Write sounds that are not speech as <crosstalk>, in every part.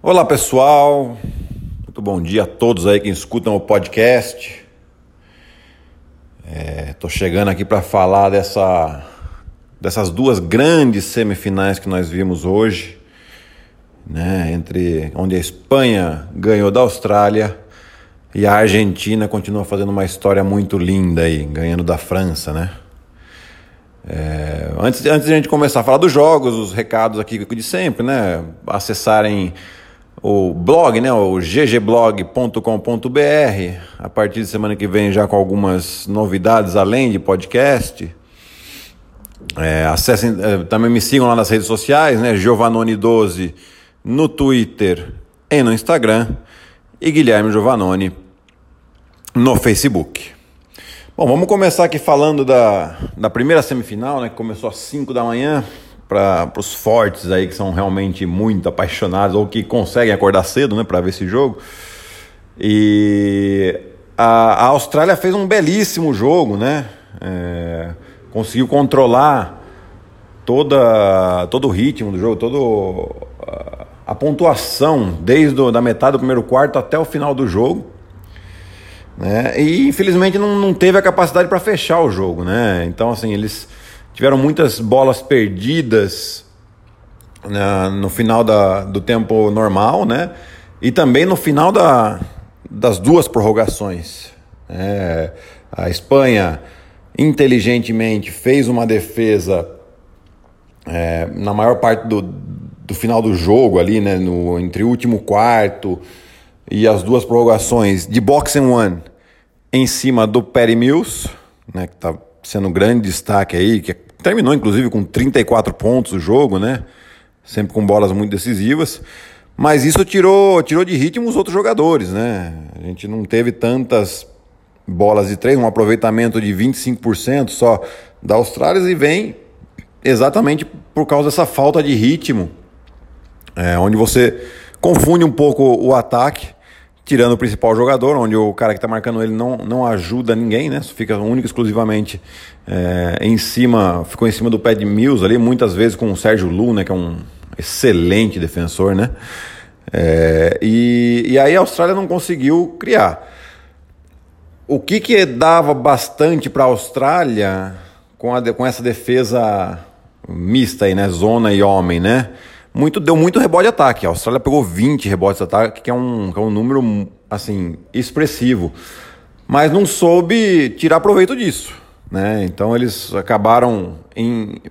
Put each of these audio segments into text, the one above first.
Olá pessoal, muito bom dia a todos aí que escutam o podcast. Estou é, chegando aqui para falar dessa, dessas duas grandes semifinais que nós vimos hoje, né, entre onde a Espanha ganhou da Austrália e a Argentina continua fazendo uma história muito linda aí, ganhando da França, né? É, antes, antes de a gente começar a falar dos jogos, os recados aqui de sempre, né? Acessarem o blog, né, o ggblog.com.br. A partir de semana que vem já com algumas novidades além de podcast. É, acessem, é, também me sigam lá nas redes sociais, né, Giovanoni12 no Twitter e no Instagram e Guilherme Giovanoni no Facebook. Bom, vamos começar aqui falando da, da primeira semifinal, né, que começou às 5 da manhã para os fortes aí que são realmente muito apaixonados ou que conseguem acordar cedo, né, para ver esse jogo. E a, a, Austrália fez um belíssimo jogo, né? É, conseguiu controlar toda todo o ritmo do jogo, todo a, a pontuação desde da metade do primeiro quarto até o final do jogo. Né? E infelizmente não, não teve a capacidade para fechar o jogo, né? Então assim, eles tiveram muitas bolas perdidas né, no final da, do tempo normal, né? E também no final da, das duas prorrogações. É, a Espanha inteligentemente fez uma defesa é, na maior parte do, do final do jogo ali, né? No, entre o último quarto e as duas prorrogações de box and one em cima do Perry Mills, né? Que está sendo um grande destaque aí, que é Terminou, inclusive, com 34 pontos o jogo, né? Sempre com bolas muito decisivas. Mas isso tirou, tirou de ritmo os outros jogadores, né? A gente não teve tantas bolas de três, um aproveitamento de 25% só da Austrália e vem exatamente por causa dessa falta de ritmo, é, onde você confunde um pouco o ataque tirando o principal jogador, onde o cara que está marcando ele não, não ajuda ninguém, né? Fica único exclusivamente é, em cima, ficou em cima do pé de Mills ali, muitas vezes com o Sérgio Lu, né? Que é um excelente defensor, né? É, e, e aí a Austrália não conseguiu criar. O que que dava bastante para a Austrália com, a, com essa defesa mista aí, né? Zona e homem, né? Muito, deu muito rebote de ataque. A Austrália pegou 20 rebotes de ataque, que é um, que é um número assim expressivo. Mas não soube tirar proveito disso. Né? Então eles acabaram em.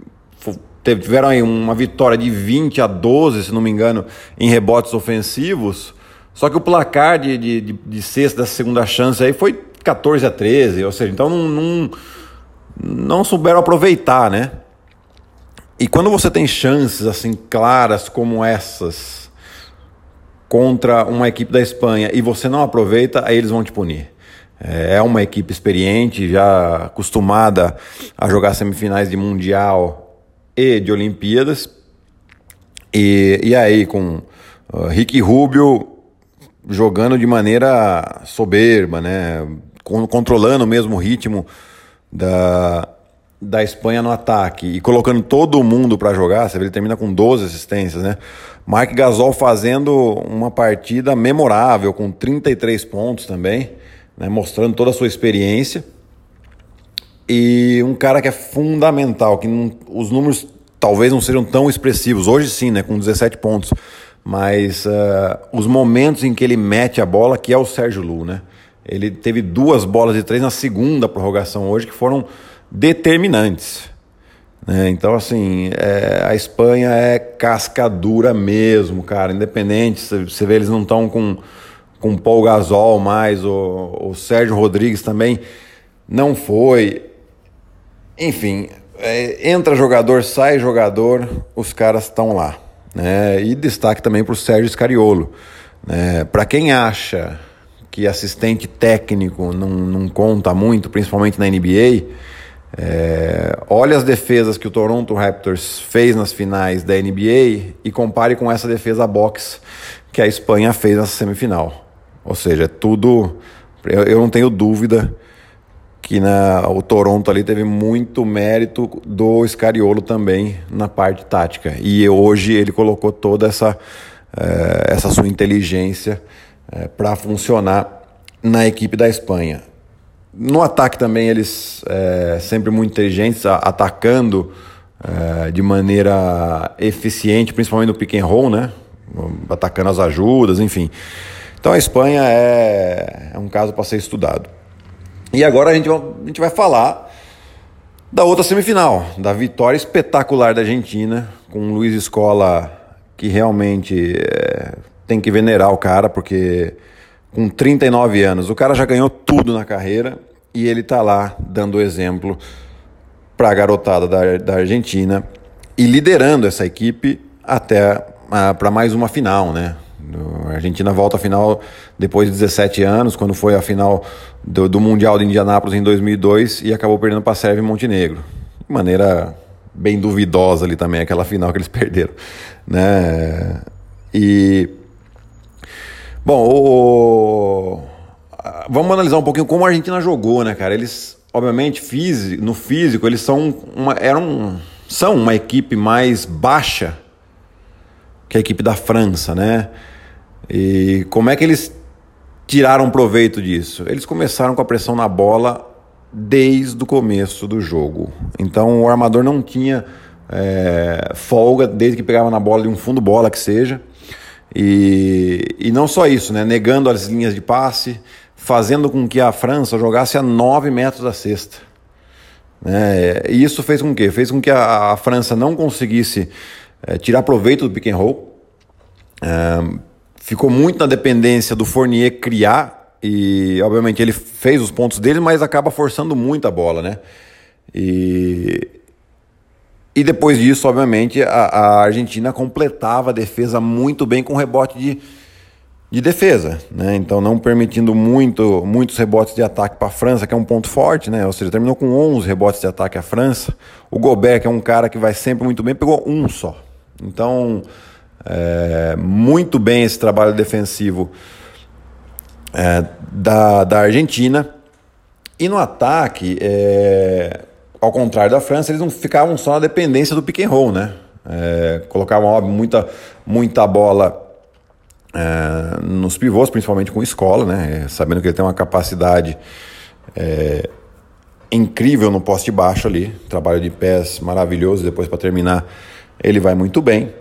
Tiveram aí uma vitória de 20 a 12, se não me engano, em rebotes ofensivos. Só que o placar de, de, de, de sexta dessa segunda chance aí foi 14 a 13. Ou seja, então não, não, não souberam aproveitar, né? E quando você tem chances assim claras como essas contra uma equipe da Espanha e você não aproveita, aí eles vão te punir. É, é uma equipe experiente, já acostumada a jogar semifinais de Mundial e de Olimpíadas. E, e aí, com uh, Ricky Rubio jogando de maneira soberba, né? controlando o mesmo ritmo da, da Espanha no ataque e colocando todo mundo para jogar, você vê, ele termina com 12 assistências, né? Mark Gasol fazendo uma partida memorável, com 33 pontos também, né? mostrando toda a sua experiência. E um cara que é fundamental, que não, os números talvez não sejam tão expressivos, hoje sim, né? Com 17 pontos. Mas uh, os momentos em que ele mete a bola, que é o Sérgio Lu, né? Ele teve duas bolas de três na segunda prorrogação hoje, que foram determinantes. Né? Então, assim, é, a Espanha é casca dura mesmo, cara. Independente, você vê, eles não estão com, com Paul Gasol mais, o, o Sérgio Rodrigues também não foi. Enfim, é, entra jogador, sai jogador, os caras estão lá. Né? E destaque também para o Sérgio Scariolo. Né? Para quem acha que assistente técnico não, não conta muito, principalmente na NBA, é, olhe as defesas que o Toronto Raptors fez nas finais da NBA e compare com essa defesa box que a Espanha fez nessa semifinal. Ou seja, é tudo. Eu, eu não tenho dúvida que na, o Toronto ali teve muito mérito do Scariolo também na parte tática. E hoje ele colocou toda essa é, essa sua inteligência é, para funcionar na equipe da Espanha. No ataque também eles é, sempre muito inteligentes, atacando é, de maneira eficiente, principalmente no pick and roll, né? Atacando as ajudas, enfim. Então a Espanha é, é um caso para ser estudado. E agora a gente, a gente vai falar da outra semifinal, da vitória espetacular da Argentina, com o Luiz Escola, que realmente é, tem que venerar o cara, porque com 39 anos, o cara já ganhou tudo na carreira e ele tá lá dando exemplo para a garotada da, da Argentina e liderando essa equipe até para mais uma final, né? A Argentina volta à final depois de 17 anos, quando foi a final do, do Mundial de Indianápolis em 2002 e acabou perdendo para a Sérvia e Montenegro. De maneira bem duvidosa ali também, aquela final que eles <laughs> perderam. Né? E. Bom, o... vamos analisar um pouquinho como a Argentina jogou, né, cara? Eles, obviamente, físico, no físico, eles são uma, eram, são uma equipe mais baixa que a equipe da França, né? E como é que eles tiraram proveito disso? Eles começaram com a pressão na bola desde o começo do jogo. Então o armador não tinha é, folga desde que pegava na bola de um fundo bola que seja. E, e não só isso, né? negando as linhas de passe, fazendo com que a França jogasse a 9 metros da cesta. Né? E isso fez com que? Fez com que a, a França não conseguisse é, tirar proveito do pick and roll. É, ficou muito na dependência do Fournier criar e obviamente ele fez os pontos dele, mas acaba forçando muito a bola, né? E, e depois disso, obviamente, a, a Argentina completava a defesa muito bem com rebote de, de defesa, né? Então não permitindo muito, muitos rebotes de ataque para a França, que é um ponto forte, né? Ou seja, terminou com 11 rebotes de ataque a França. O Gobert, que é um cara que vai sempre muito bem, pegou um só. Então, é, muito bem esse trabalho defensivo é, da, da Argentina. E no ataque, é, ao contrário da França, eles não ficavam só na dependência do pick and roll, né? É, colocavam óbvio, muita, muita bola é, nos pivôs, principalmente com escola, né? Sabendo que ele tem uma capacidade é, incrível no poste baixo ali, trabalho de pés maravilhoso. Depois para terminar, ele vai muito bem.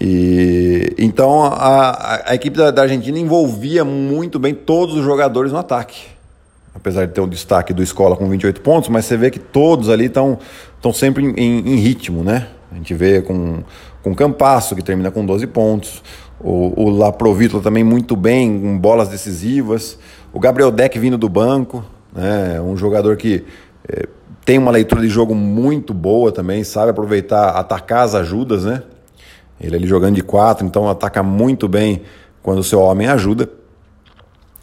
E então a, a equipe da, da, Argentina envolvia muito bem todos os jogadores no ataque. Apesar de ter um destaque do Escola com 28 pontos, mas você vê que todos ali estão sempre em, em, em, ritmo, né? A gente vê com, com Campasso, que termina com 12 pontos, o, o também muito bem, com bolas decisivas, o Gabriel Deck vindo do banco, né? um jogador que é, tem uma leitura de jogo muito boa também, sabe aproveitar, atacar as ajudas, né? Ele ali jogando de quatro, então ataca muito bem quando o seu homem ajuda.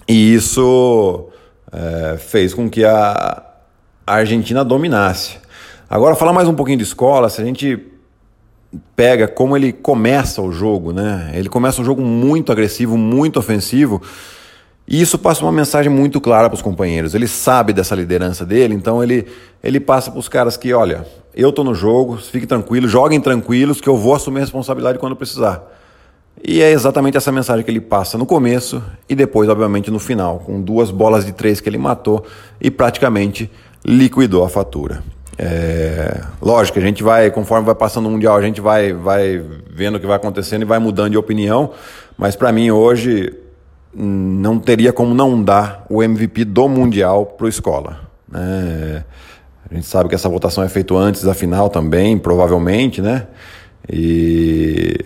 E isso é, fez com que a Argentina dominasse. Agora, falar mais um pouquinho de escola, se a gente pega como ele começa o jogo, né? Ele começa um jogo muito agressivo, muito ofensivo. E isso passa uma mensagem muito clara para os companheiros. Ele sabe dessa liderança dele, então ele, ele passa para os caras que, olha, eu estou no jogo, fiquem tranquilos, joguem tranquilos, que eu vou assumir a responsabilidade quando precisar. E é exatamente essa mensagem que ele passa no começo e depois, obviamente, no final, com duas bolas de três que ele matou e praticamente liquidou a fatura. É... Lógico, a gente vai, conforme vai passando o Mundial, a gente vai, vai vendo o que vai acontecendo e vai mudando de opinião, mas para mim hoje não teria como não dar o MVP do Mundial para o Escola. Né? A gente sabe que essa votação é feita antes da final também, provavelmente, né? E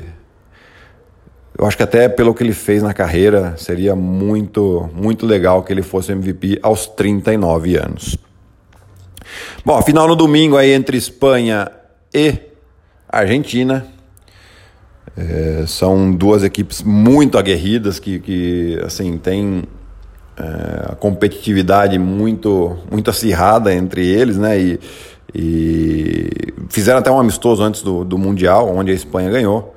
eu acho que até pelo que ele fez na carreira, seria muito, muito legal que ele fosse MVP aos 39 anos. Bom, final no domingo aí entre Espanha e Argentina. É, são duas equipes muito aguerridas que, que assim, tem é, a competitividade muito, muito acirrada entre eles, né? E, e fizeram até um amistoso antes do, do Mundial, onde a Espanha ganhou.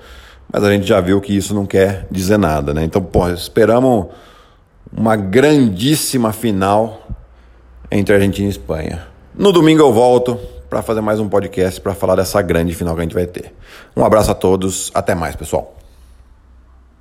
Mas a gente já viu que isso não quer dizer nada, né? Então, pô, esperamos uma grandíssima final entre Argentina e Espanha. No domingo eu volto para fazer mais um podcast para falar dessa grande final que a gente vai ter. Um abraço a todos, até mais, pessoal.